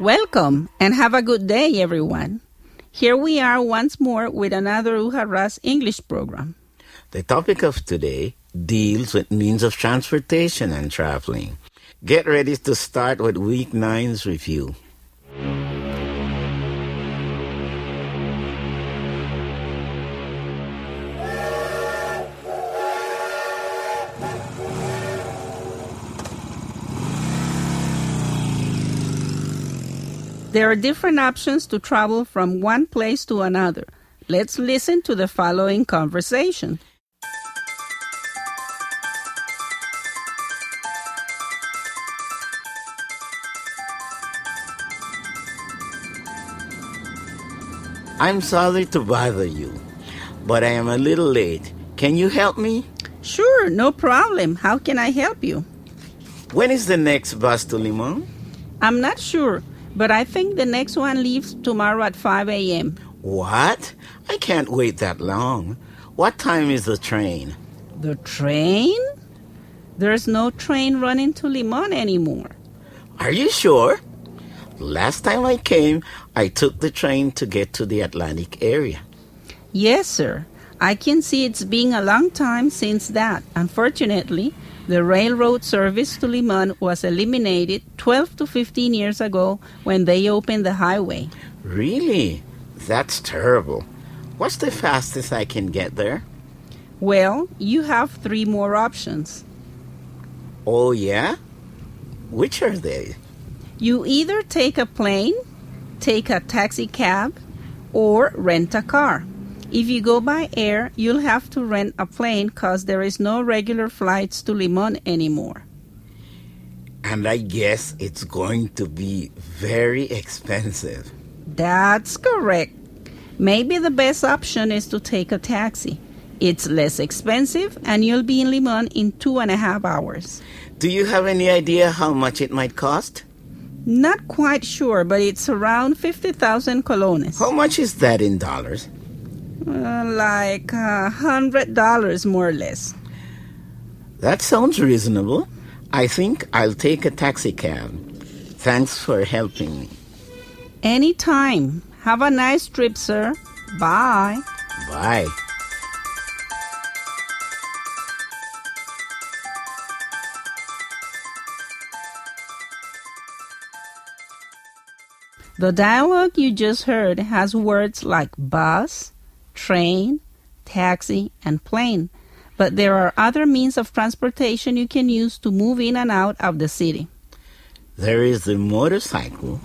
Welcome and have a good day, everyone. Here we are once more with another Ujarras English program. The topic of today deals with means of transportation and traveling. Get ready to start with week nine's review. There are different options to travel from one place to another. Let's listen to the following conversation. I'm sorry to bother you, but I am a little late. Can you help me? Sure, no problem. How can I help you? When is the next bus to Limon? I'm not sure, but I think the next one leaves tomorrow at 5 a.m. What? I can't wait that long. What time is the train? The train? There's no train running to Limon anymore. Are you sure? Last time I came, I took the train to get to the Atlantic area. Yes, sir. I can see it's been a long time since that. Unfortunately, the railroad service to Limon was eliminated 12 to 15 years ago when they opened the highway. Really? That's terrible. What's the fastest I can get there? Well, you have three more options. Oh, yeah? Which are they? You either take a plane, take a taxi cab, or rent a car. If you go by air, you'll have to rent a plane because there is no regular flights to Limon anymore. And I guess it's going to be very expensive. That's correct. Maybe the best option is to take a taxi. It's less expensive and you'll be in Limon in two and a half hours. Do you have any idea how much it might cost? Not quite sure, but it's around 50,000 colones. How much is that in dollars? Uh, like a hundred dollars more or less. That sounds reasonable. I think I'll take a taxi cab. Thanks for helping me. Anytime. Have a nice trip, sir. Bye. Bye. The dialogue you just heard has words like bus, train, taxi, and plane, but there are other means of transportation you can use to move in and out of the city. There is the motorcycle.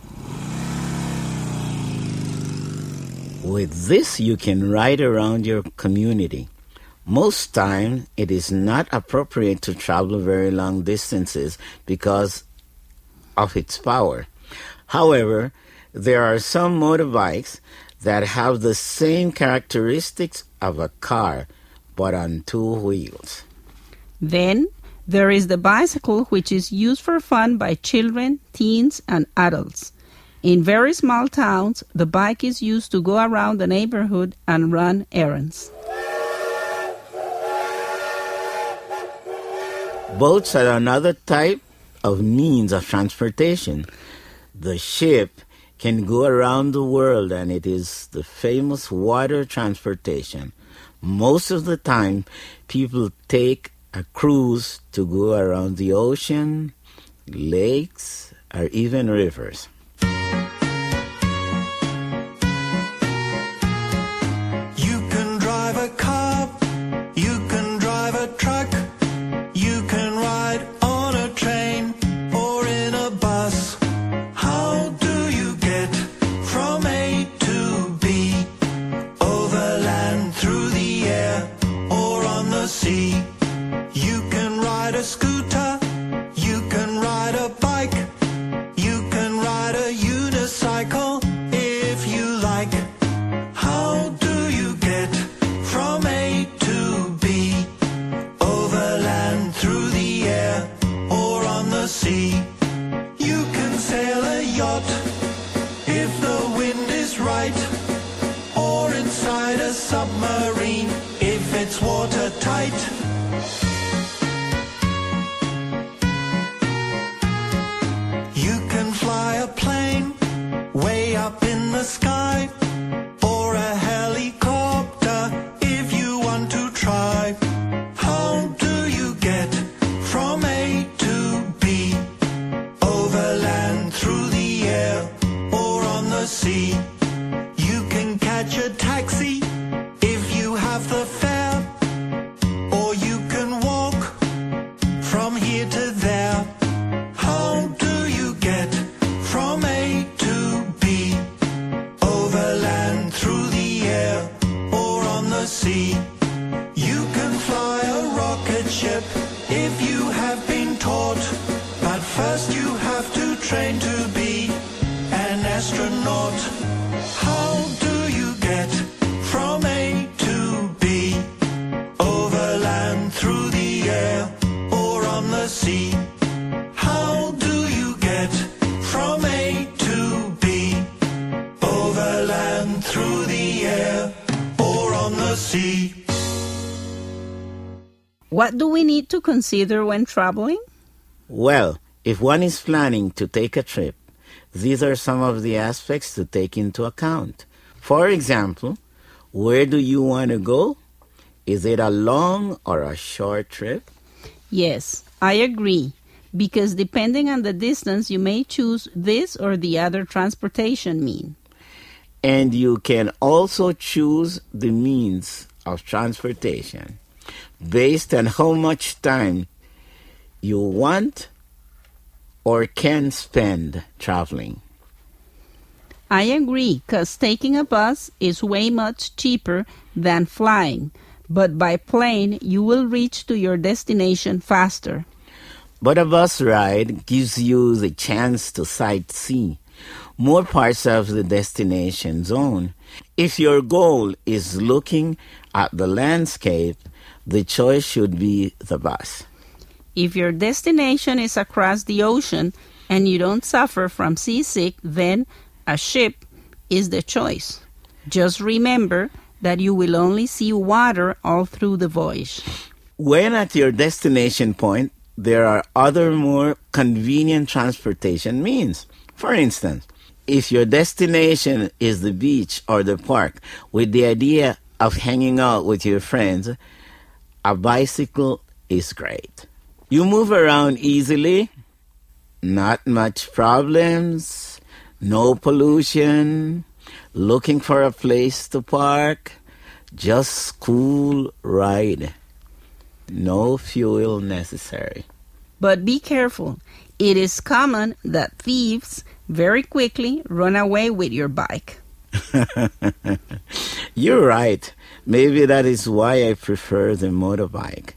With this, you can ride around your community. Most time, it is not appropriate to travel very long distances because of its power. However, there are some motorbikes that have the same characteristics of a car but on two wheels. Then there is the bicycle, which is used for fun by children, teens, and adults. In very small towns, the bike is used to go around the neighborhood and run errands. Boats are another type of means of transportation. The ship can go around the world and it is the famous water transportation. Most of the time, people take a cruise to go around the ocean, lakes, or even rivers. Up in ship What do we need to consider when traveling? Well, if one is planning to take a trip, these are some of the aspects to take into account. For example, where do you want to go? Is it a long or a short trip? Yes, I agree. Because depending on the distance, you may choose this or the other transportation mean. And you can also choose the means of transportation based on how much time you want or can spend traveling. I agree, because taking a bus is way much cheaper than flying, but by plane you will reach to your destination faster. But a bus ride gives you the chance to sightsee more parts of the destination zone. If your goal is looking at the landscape, the choice should be the bus. If your destination is across the ocean and you don't suffer from seasick, then a ship is the choice. Just remember that you will only see water all through the voyage. When at your destination point, there are other more convenient transportation means. For instance, if your destination is the beach or the park with the idea of hanging out with your friends, a bicycle is great. You move around easily, not much problems, no pollution, looking for a place to park, just cool ride. No fuel necessary. But be careful. It is common that thieves very quickly run away with your bike. You're right. Maybe that is why I prefer the motorbike.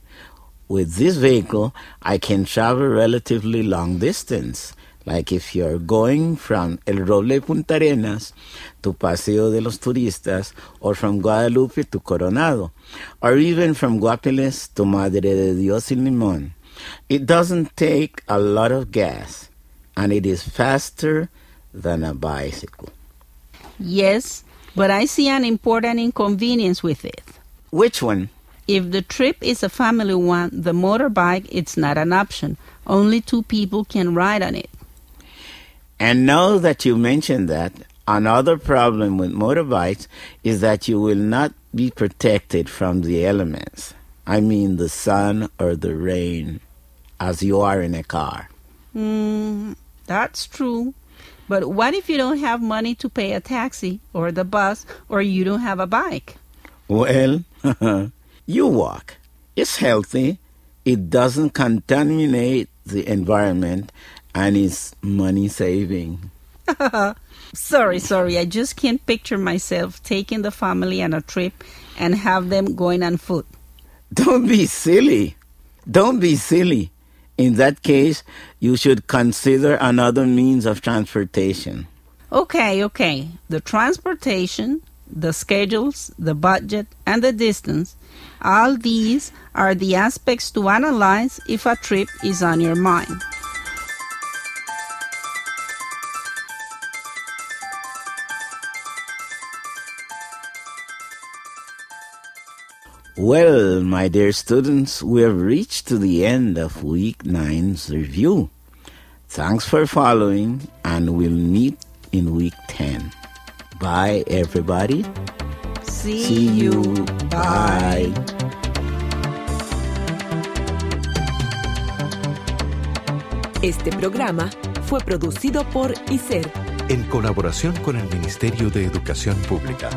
With this vehicle, I can travel relatively long distance. Like if you're going from El Roble Puntarenas to Paseo de los Turistas, or from Guadalupe to Coronado, or even from Guapiles to Madre de Dios y Limón. It doesn't take a lot of gas, and it is faster than a bicycle. Yes, but I see an important inconvenience with it. Which one? If the trip is a family one, the motorbike it's not an option. Only two people can ride on it. And now that you mentioned that, another problem with motorbikes is that you will not be protected from the elements. I mean the sun or the rain, as you are in a car. Hmm, that's true. But what if you don't have money to pay a taxi or the bus or you don't have a bike? Well, you walk. It's healthy. It doesn't contaminate the environment and it's money saving. Sorry, sorry, I just can't picture myself taking the family on a trip and have them going on foot. Don't be silly. Don't be silly. In that case, you should consider another means of transportation. Okay, okay. The transportation, the schedules, the budget, and the distance, all these are the aspects to analyze if a trip is on your mind. Well, my dear students, we have reached to the end of week nine's review. Thanks for following, and we'll meet in week 10. Bye, everybody. See, See you. you. Bye. Este programa fue producido por ICER, En colaboración con el Ministerio de Educación Pública.